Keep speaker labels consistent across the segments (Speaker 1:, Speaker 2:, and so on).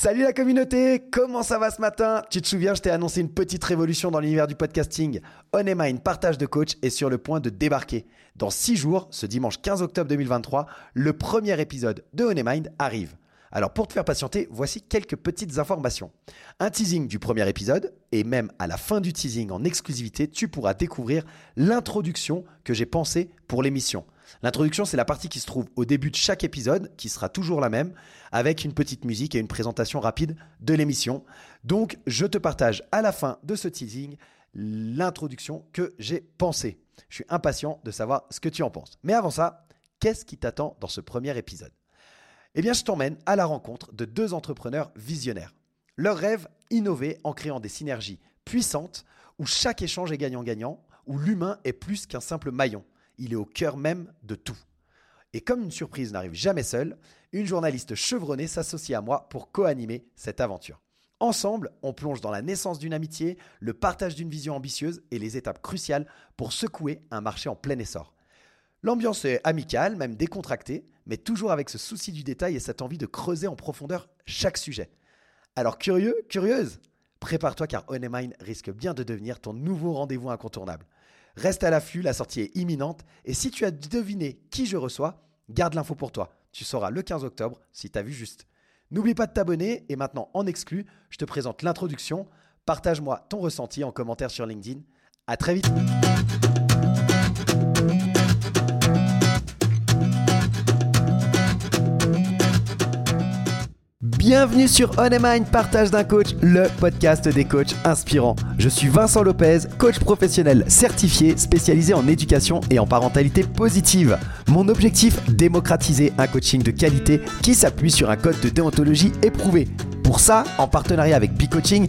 Speaker 1: Salut la communauté, comment ça va ce matin? Tu te souviens, je t'ai annoncé une petite révolution dans l'univers du podcasting. Mind partage de coach, est sur le point de débarquer. Dans 6 jours, ce dimanche 15 octobre 2023, le premier épisode de Mind arrive. Alors pour te faire patienter, voici quelques petites informations. Un teasing du premier épisode, et même à la fin du teasing en exclusivité, tu pourras découvrir l'introduction que j'ai pensée pour l'émission. L'introduction, c'est la partie qui se trouve au début de chaque épisode, qui sera toujours la même, avec une petite musique et une présentation rapide de l'émission. Donc, je te partage à la fin de ce teasing l'introduction que j'ai pensée. Je suis impatient de savoir ce que tu en penses. Mais avant ça, qu'est-ce qui t'attend dans ce premier épisode? Eh bien, je t'emmène à la rencontre de deux entrepreneurs visionnaires. Leur rêve, innover en créant des synergies puissantes où chaque échange est gagnant-gagnant, où l'humain est plus qu'un simple maillon il est au cœur même de tout. Et comme une surprise n'arrive jamais seule, une journaliste chevronnée s'associe à moi pour co-animer cette aventure. Ensemble, on plonge dans la naissance d'une amitié, le partage d'une vision ambitieuse et les étapes cruciales pour secouer un marché en plein essor. L'ambiance est amicale, même décontractée, mais toujours avec ce souci du détail et cette envie de creuser en profondeur chaque sujet. Alors curieux, curieuse? Prépare-toi car Onemine risque bien de devenir ton nouveau rendez-vous incontournable. Reste à l'affût, la sortie est imminente. Et si tu as deviné qui je reçois, garde l'info pour toi. Tu sauras le 15 octobre si tu as vu juste. N'oublie pas de t'abonner et maintenant en exclu, je te présente l'introduction. Partage-moi ton ressenti en commentaire sur LinkedIn. À très vite. Bienvenue sur On Partage d'un coach, le podcast des coachs inspirants. Je suis Vincent Lopez, coach professionnel certifié spécialisé en éducation et en parentalité positive. Mon objectif, démocratiser un coaching de qualité qui s'appuie sur un code de déontologie éprouvé. Pour ça, en partenariat avec B-Coaching,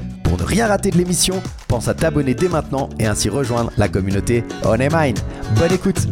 Speaker 1: Pour ne rien rater de l'émission, pense à t'abonner dès maintenant et ainsi rejoindre la communauté On Mind. Bonne écoute